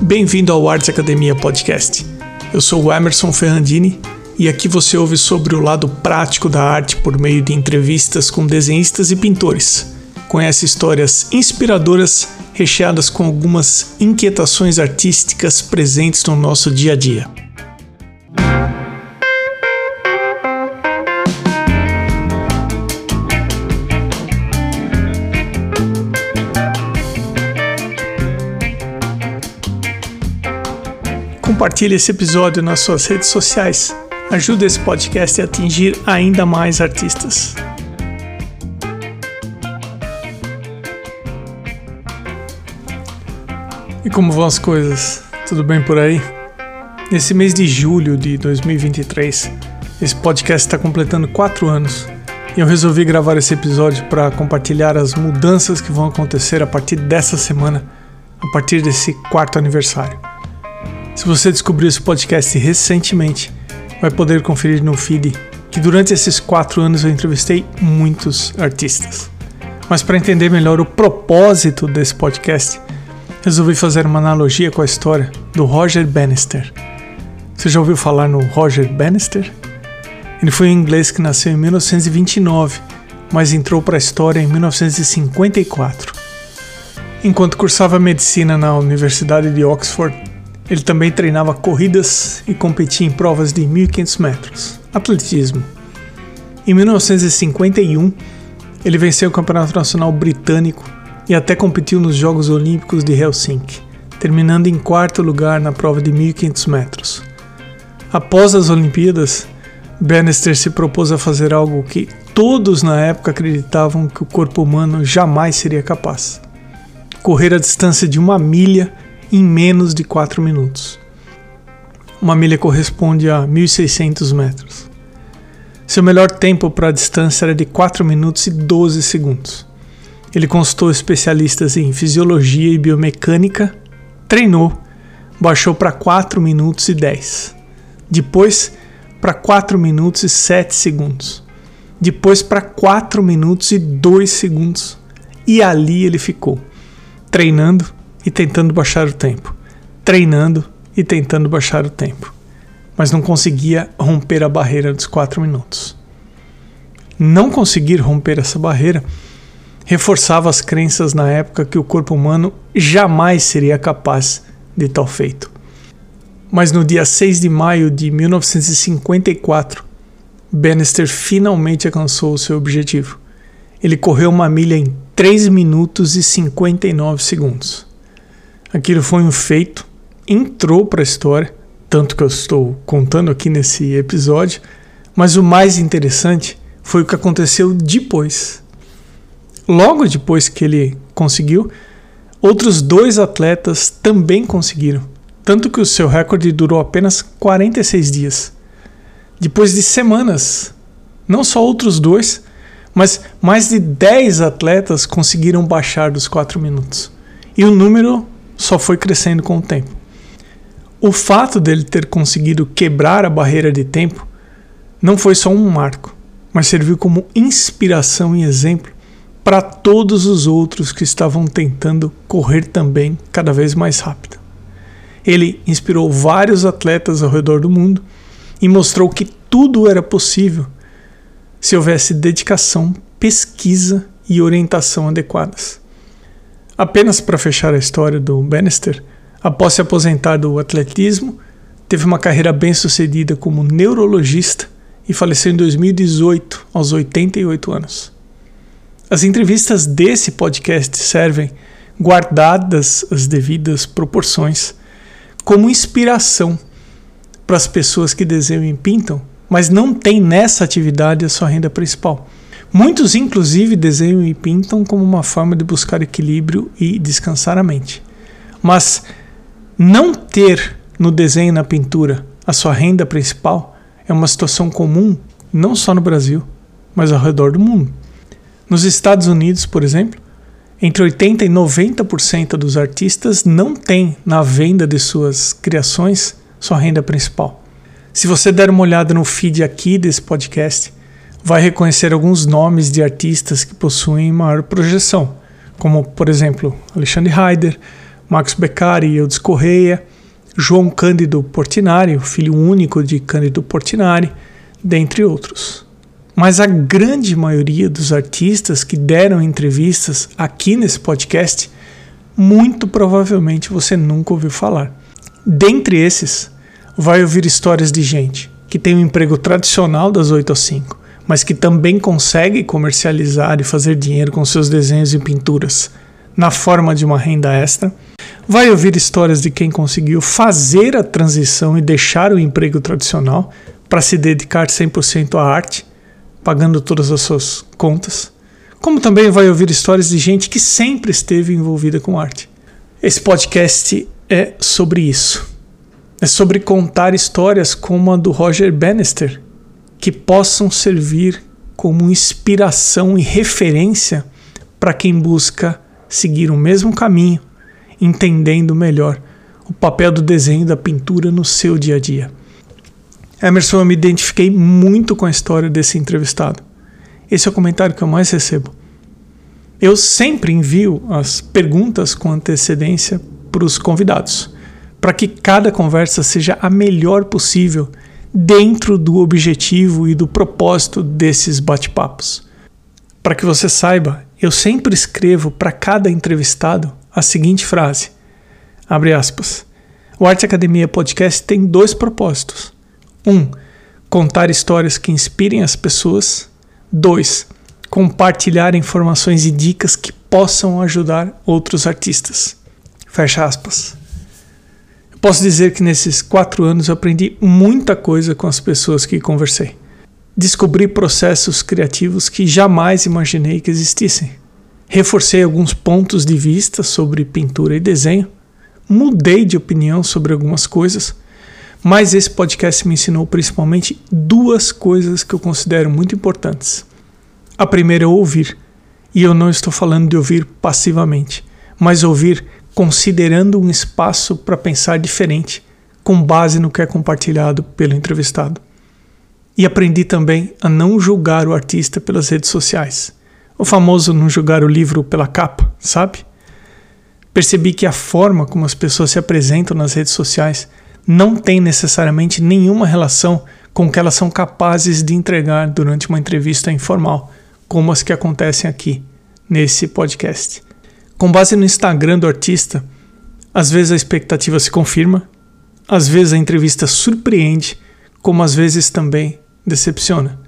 Bem-vindo ao Arts Academia Podcast. Eu sou o Emerson Ferrandini e aqui você ouve sobre o lado prático da arte por meio de entrevistas com desenhistas e pintores. Conhece histórias inspiradoras recheadas com algumas inquietações artísticas presentes no nosso dia a dia. Compartilhe esse episódio nas suas redes sociais. Ajude esse podcast a atingir ainda mais artistas. E como vão as coisas? Tudo bem por aí? Nesse mês de julho de 2023, esse podcast está completando 4 anos e eu resolvi gravar esse episódio para compartilhar as mudanças que vão acontecer a partir dessa semana, a partir desse quarto aniversário. Se você descobriu esse podcast recentemente, vai poder conferir no feed que durante esses quatro anos eu entrevistei muitos artistas. Mas para entender melhor o propósito desse podcast, resolvi fazer uma analogia com a história do Roger Bannister. Você já ouviu falar no Roger Bannister? Ele foi um inglês que nasceu em 1929, mas entrou para a história em 1954. Enquanto cursava medicina na Universidade de Oxford, ele também treinava corridas e competia em provas de 1.500 metros, atletismo. Em 1951, ele venceu o Campeonato Nacional Britânico e até competiu nos Jogos Olímpicos de Helsinki, terminando em quarto lugar na prova de 1.500 metros. Após as Olimpíadas, Bannister se propôs a fazer algo que todos na época acreditavam que o corpo humano jamais seria capaz: correr a distância de uma milha em menos de 4 minutos. Uma milha corresponde a 1.600 metros. Seu melhor tempo para a distância era de 4 minutos e 12 segundos. Ele consultou especialistas em fisiologia e biomecânica, treinou, baixou para 4 minutos e 10. Depois para 4 minutos e 7 segundos. Depois para 4 minutos e 2 segundos. E ali ele ficou, treinando e tentando baixar o tempo, treinando e tentando baixar o tempo, mas não conseguia romper a barreira dos quatro minutos. Não conseguir romper essa barreira reforçava as crenças na época que o corpo humano jamais seria capaz de tal feito. Mas no dia 6 de maio de 1954, Bannister finalmente alcançou o seu objetivo. Ele correu uma milha em 3 minutos e 59 segundos. Aquilo foi um feito, entrou para a história, tanto que eu estou contando aqui nesse episódio, mas o mais interessante foi o que aconteceu depois. Logo depois que ele conseguiu, outros dois atletas também conseguiram, tanto que o seu recorde durou apenas 46 dias. Depois de semanas, não só outros dois, mas mais de 10 atletas conseguiram baixar dos 4 minutos. E o número só foi crescendo com o tempo. O fato dele ter conseguido quebrar a barreira de tempo não foi só um marco, mas serviu como inspiração e exemplo para todos os outros que estavam tentando correr também cada vez mais rápido. Ele inspirou vários atletas ao redor do mundo e mostrou que tudo era possível se houvesse dedicação, pesquisa e orientação adequadas. Apenas para fechar a história do Bannister, após se aposentar do atletismo, teve uma carreira bem-sucedida como neurologista e faleceu em 2018, aos 88 anos. As entrevistas desse podcast servem, guardadas as devidas proporções, como inspiração para as pessoas que desenham e pintam, mas não têm nessa atividade a sua renda principal. Muitos, inclusive, desenham e pintam como uma forma de buscar equilíbrio e descansar a mente. Mas não ter no desenho e na pintura a sua renda principal é uma situação comum não só no Brasil, mas ao redor do mundo. Nos Estados Unidos, por exemplo, entre 80% e 90% dos artistas não têm na venda de suas criações sua renda principal. Se você der uma olhada no feed aqui desse podcast, vai reconhecer alguns nomes de artistas que possuem maior projeção, como, por exemplo, Alexandre Heider, Marcos Beccari e Eudes Correia, João Cândido Portinari, o filho único de Cândido Portinari, dentre outros. Mas a grande maioria dos artistas que deram entrevistas aqui nesse podcast, muito provavelmente você nunca ouviu falar. Dentre esses, vai ouvir histórias de gente que tem um emprego tradicional das 8 às 5, mas que também consegue comercializar e fazer dinheiro com seus desenhos e pinturas na forma de uma renda extra. Vai ouvir histórias de quem conseguiu fazer a transição e deixar o emprego tradicional para se dedicar 100% à arte, pagando todas as suas contas. Como também vai ouvir histórias de gente que sempre esteve envolvida com arte. Esse podcast é sobre isso. É sobre contar histórias como a do Roger Bannister, que possam servir como inspiração e referência para quem busca seguir o mesmo caminho, entendendo melhor o papel do desenho e da pintura no seu dia a dia. Emerson, eu me identifiquei muito com a história desse entrevistado. Esse é o comentário que eu mais recebo. Eu sempre envio as perguntas com antecedência para os convidados, para que cada conversa seja a melhor possível dentro do objetivo e do propósito desses bate-papos. Para que você saiba, eu sempre escrevo para cada entrevistado a seguinte frase: abre aspas. O Arte Academia Podcast tem dois propósitos. Um, contar histórias que inspirem as pessoas. Dois, compartilhar informações e dicas que possam ajudar outros artistas. Fecha aspas. Posso dizer que nesses quatro anos eu aprendi muita coisa com as pessoas que conversei descobri processos criativos que jamais imaginei que existissem. Reforcei alguns pontos de vista sobre pintura e desenho, mudei de opinião sobre algumas coisas, mas esse podcast me ensinou principalmente duas coisas que eu considero muito importantes. A primeira é ouvir, e eu não estou falando de ouvir passivamente, mas ouvir considerando um espaço para pensar diferente, com base no que é compartilhado pelo entrevistado. E aprendi também a não julgar o artista pelas redes sociais. O famoso não julgar o livro pela capa, sabe? Percebi que a forma como as pessoas se apresentam nas redes sociais não tem necessariamente nenhuma relação com o que elas são capazes de entregar durante uma entrevista informal, como as que acontecem aqui, nesse podcast. Com base no Instagram do artista, às vezes a expectativa se confirma, às vezes a entrevista surpreende, como às vezes também decepciona.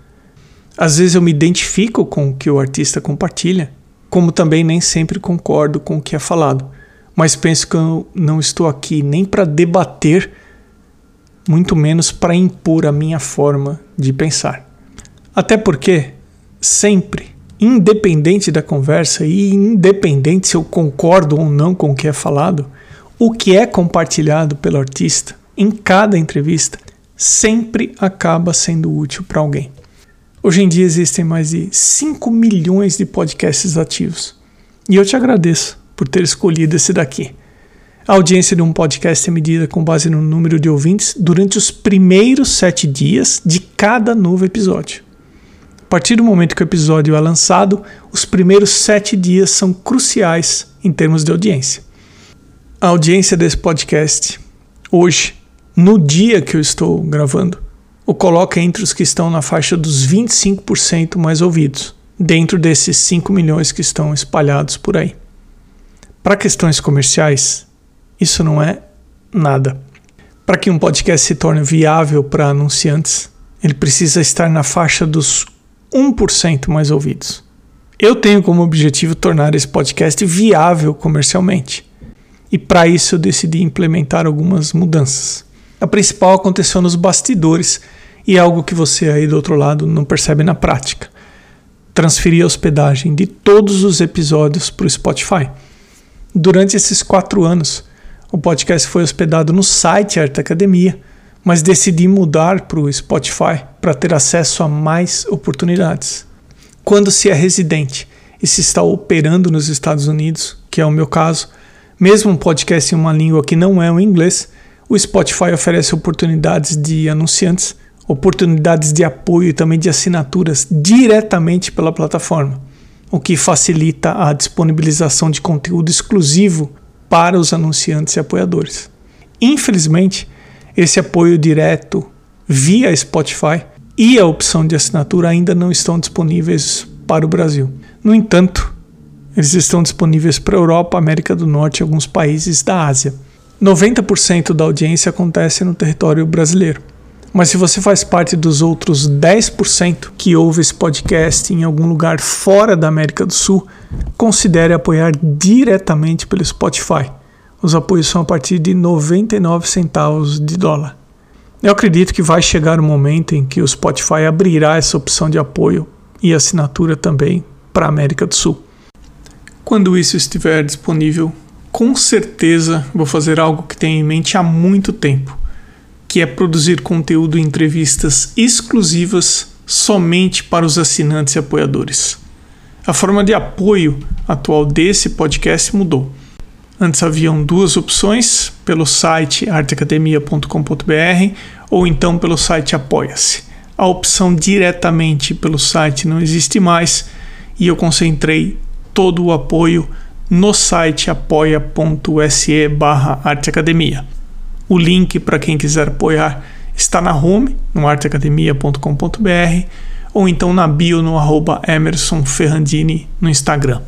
Às vezes eu me identifico com o que o artista compartilha, como também nem sempre concordo com o que é falado, mas penso que eu não estou aqui nem para debater, muito menos para impor a minha forma de pensar. Até porque, sempre, independente da conversa e independente se eu concordo ou não com o que é falado, o que é compartilhado pelo artista em cada entrevista sempre acaba sendo útil para alguém. Hoje em dia existem mais de 5 milhões de podcasts ativos. E eu te agradeço por ter escolhido esse daqui. A audiência de um podcast é medida com base no número de ouvintes durante os primeiros sete dias de cada novo episódio. Partir do momento que o episódio é lançado, os primeiros sete dias são cruciais em termos de audiência. A audiência desse podcast, hoje, no dia que eu estou gravando, o coloca entre os que estão na faixa dos 25% mais ouvidos, dentro desses 5 milhões que estão espalhados por aí. Para questões comerciais, isso não é nada. Para que um podcast se torne viável para anunciantes, ele precisa estar na faixa dos 1% mais ouvidos. Eu tenho como objetivo tornar esse podcast viável comercialmente. E para isso eu decidi implementar algumas mudanças. A principal aconteceu nos bastidores e é algo que você aí do outro lado não percebe na prática. Transferi a hospedagem de todos os episódios para o Spotify. Durante esses quatro anos, o podcast foi hospedado no site Arte Academia, mas decidi mudar para o Spotify para ter acesso a mais oportunidades. Quando se é residente e se está operando nos Estados Unidos, que é o meu caso, mesmo um podcast em uma língua que não é o inglês, o Spotify oferece oportunidades de anunciantes, oportunidades de apoio e também de assinaturas diretamente pela plataforma, o que facilita a disponibilização de conteúdo exclusivo para os anunciantes e apoiadores. Infelizmente, esse apoio direto via Spotify e a opção de assinatura ainda não estão disponíveis para o Brasil. No entanto, eles estão disponíveis para a Europa, América do Norte e alguns países da Ásia. 90% da audiência acontece no território brasileiro. Mas se você faz parte dos outros 10% que ouve esse podcast em algum lugar fora da América do Sul, considere apoiar diretamente pelo Spotify. Os apoios são a partir de 99 centavos de dólar. Eu acredito que vai chegar o momento em que o Spotify abrirá essa opção de apoio e assinatura também para a América do Sul. Quando isso estiver disponível, com certeza vou fazer algo que tenho em mente há muito tempo, que é produzir conteúdo e entrevistas exclusivas somente para os assinantes e apoiadores. A forma de apoio atual desse podcast mudou. Antes haviam duas opções, pelo site arteacademia.com.br ou então pelo site Apoia-se. A opção diretamente pelo site não existe mais e eu concentrei todo o apoio no site apoia.se barra arteacademia. O link para quem quiser apoiar está na home, no arteacademia.com.br ou então na bio no arroba Emerson Ferrandini no Instagram.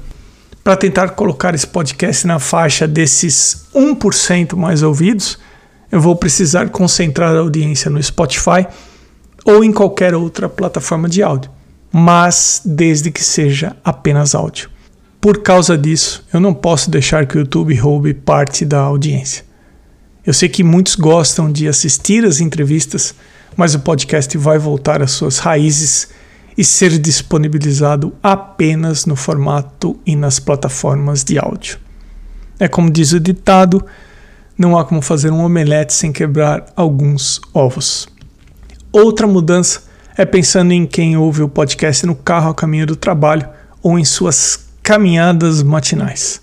Para tentar colocar esse podcast na faixa desses 1% mais ouvidos, eu vou precisar concentrar a audiência no Spotify ou em qualquer outra plataforma de áudio, mas desde que seja apenas áudio. Por causa disso, eu não posso deixar que o YouTube roube parte da audiência. Eu sei que muitos gostam de assistir as entrevistas, mas o podcast vai voltar às suas raízes e ser disponibilizado apenas no formato e nas plataformas de áudio. É como diz o ditado: não há como fazer um omelete sem quebrar alguns ovos. Outra mudança é pensando em quem ouve o podcast no carro a caminho do trabalho ou em suas caminhadas matinais.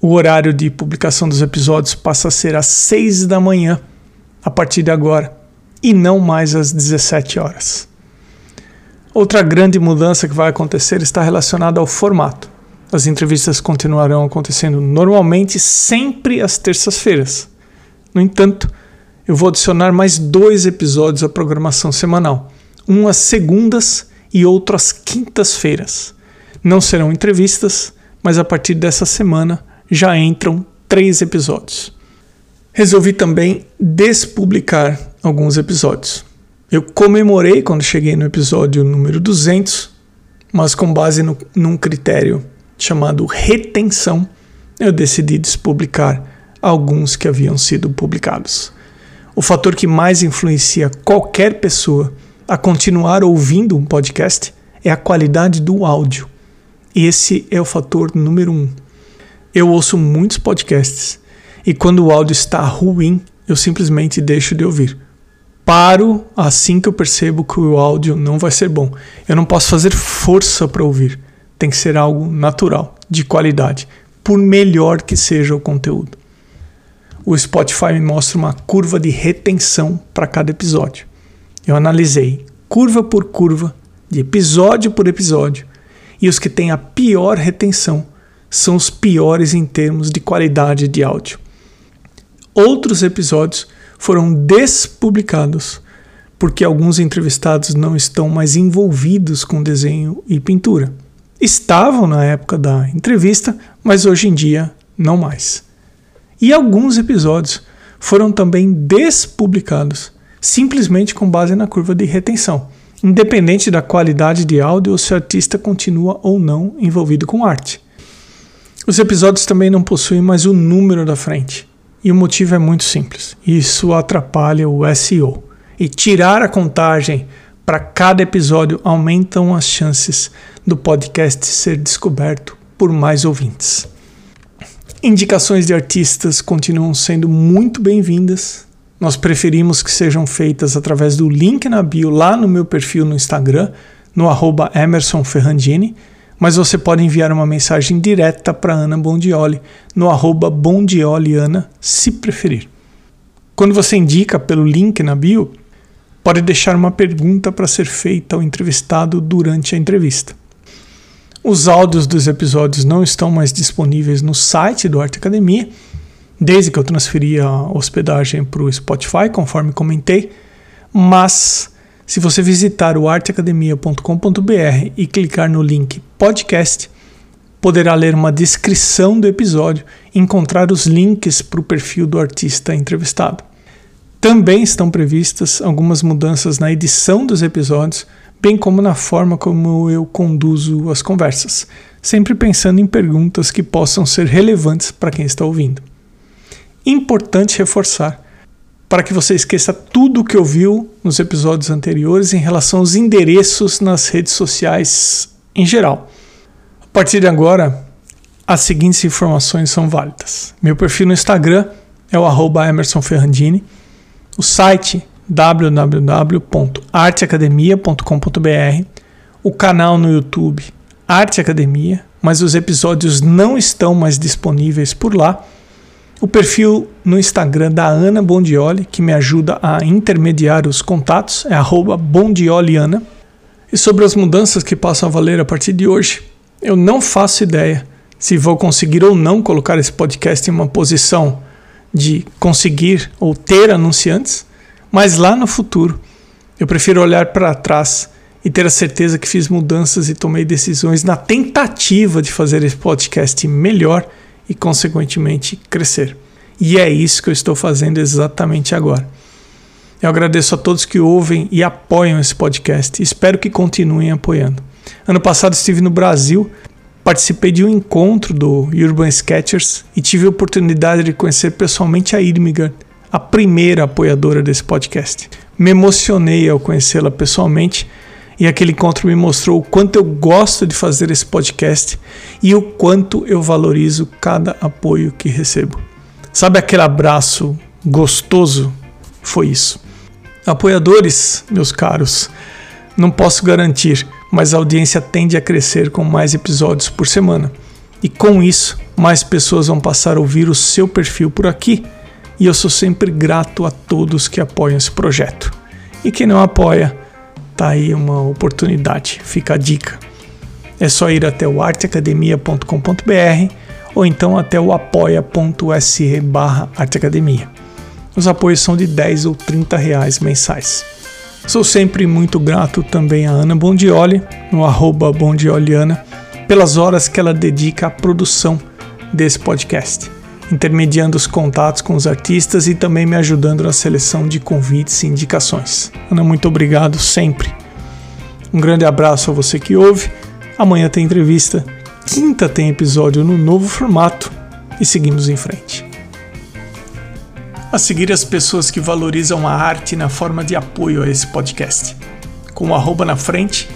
O horário de publicação dos episódios passa a ser às 6 da manhã a partir de agora e não mais às 17 horas. Outra grande mudança que vai acontecer está relacionada ao formato. As entrevistas continuarão acontecendo normalmente sempre às terças-feiras. No entanto, eu vou adicionar mais dois episódios à programação semanal, um às segundas e outro às quintas-feiras. Não serão entrevistas, mas a partir dessa semana já entram três episódios. Resolvi também despublicar alguns episódios. Eu comemorei quando cheguei no episódio número 200, mas com base no, num critério chamado retenção, eu decidi despublicar alguns que haviam sido publicados. O fator que mais influencia qualquer pessoa a continuar ouvindo um podcast é a qualidade do áudio. Esse é o fator número um. Eu ouço muitos podcasts e quando o áudio está ruim, eu simplesmente deixo de ouvir. Paro assim que eu percebo que o áudio não vai ser bom. Eu não posso fazer força para ouvir. Tem que ser algo natural, de qualidade, por melhor que seja o conteúdo. O Spotify me mostra uma curva de retenção para cada episódio. Eu analisei curva por curva, de episódio por episódio, e os que têm a pior retenção são os piores em termos de qualidade de áudio. Outros episódios foram despublicados porque alguns entrevistados não estão mais envolvidos com desenho e pintura. Estavam na época da entrevista, mas hoje em dia não mais. E alguns episódios foram também despublicados, simplesmente com base na curva de retenção independente da qualidade de áudio ou se o artista continua ou não envolvido com arte. Os episódios também não possuem mais o número da frente. E o motivo é muito simples: isso atrapalha o SEO. E tirar a contagem para cada episódio aumentam as chances do podcast ser descoberto por mais ouvintes. Indicações de artistas continuam sendo muito bem-vindas nós preferimos que sejam feitas através do link na bio lá no meu perfil no Instagram, no arroba Emerson mas você pode enviar uma mensagem direta para Ana Bondioli no arroba Bondioliana, se preferir. Quando você indica pelo link na bio, pode deixar uma pergunta para ser feita ao entrevistado durante a entrevista. Os áudios dos episódios não estão mais disponíveis no site do Arte Academia, desde que eu transferi a hospedagem para o Spotify, conforme comentei. Mas se você visitar o arteacademia.com.br e clicar no link podcast, poderá ler uma descrição do episódio e encontrar os links para o perfil do artista entrevistado. Também estão previstas algumas mudanças na edição dos episódios, bem como na forma como eu conduzo as conversas, sempre pensando em perguntas que possam ser relevantes para quem está ouvindo. Importante reforçar para que você esqueça tudo o que ouviu nos episódios anteriores em relação aos endereços nas redes sociais em geral. A partir de agora, as seguintes informações são válidas. Meu perfil no Instagram é o arroba Emerson Ferrandini, o site www.arteacademia.com.br, o canal no YouTube Arte Academia, mas os episódios não estão mais disponíveis por lá o perfil no Instagram da Ana Bondioli, que me ajuda a intermediar os contatos, é bondioliana. E sobre as mudanças que passam a valer a partir de hoje, eu não faço ideia se vou conseguir ou não colocar esse podcast em uma posição de conseguir ou ter anunciantes, mas lá no futuro eu prefiro olhar para trás e ter a certeza que fiz mudanças e tomei decisões na tentativa de fazer esse podcast melhor e, consequentemente, crescer. E é isso que eu estou fazendo exatamente agora. Eu agradeço a todos que ouvem e apoiam esse podcast. Espero que continuem apoiando. Ano passado estive no Brasil, participei de um encontro do Urban Sketchers e tive a oportunidade de conhecer pessoalmente a Irmigar, a primeira apoiadora desse podcast. Me emocionei ao conhecê-la pessoalmente e aquele encontro me mostrou o quanto eu gosto de fazer esse podcast e o quanto eu valorizo cada apoio que recebo. Sabe aquele abraço gostoso? Foi isso. Apoiadores, meus caros, não posso garantir, mas a audiência tende a crescer com mais episódios por semana. E com isso, mais pessoas vão passar a ouvir o seu perfil por aqui. E eu sou sempre grato a todos que apoiam esse projeto. E quem não apoia, Tá aí uma oportunidade, fica a dica. É só ir até o arteacademia.com.br ou então até o apoia.se barra arteacademia. Os apoios são de 10 ou 30 reais mensais. Sou sempre muito grato também a Ana Bondioli, no arroba Bondioliana, pelas horas que ela dedica à produção desse podcast intermediando os contatos com os artistas e também me ajudando na seleção de convites e indicações. Ana, muito obrigado sempre. Um grande abraço a você que ouve. Amanhã tem entrevista, quinta tem episódio no novo formato e seguimos em frente. A seguir, as pessoas que valorizam a arte na forma de apoio a esse podcast. Com o arroba na frente,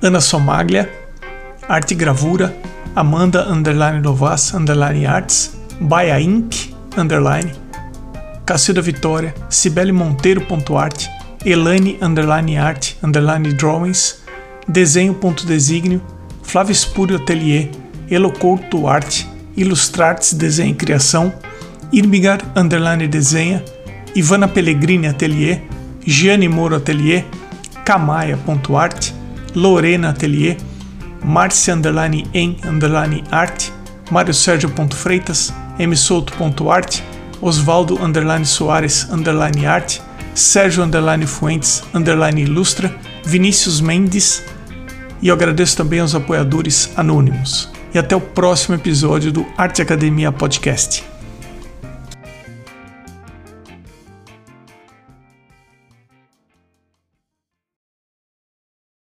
Ana Somaglia, Arte Gravura, Amanda Underline Novas Underline Arts, Baia Inc. Underline, Cacilda Vitória, Cibele Monteiro.art, Elaine Underline Art Underline Drawings, Desenho.designio, Flávio Espúrio Atelier, Elocouto Arte, Ilustrartes Desenho e Criação, Irmigar Underline Desenha, Ivana Pellegrini Atelier, Gianni Moro Atelier, Camaia.art, Lorena Atelier, Marcia Underline em Underline Arte, Mário Sérgio Freitas, msouto.art, Osvaldo underline Soares underline Sérgio underline Fuentes underline ilustra, Vinícius Mendes e eu agradeço também aos apoiadores anônimos. E até o próximo episódio do Arte Academia Podcast.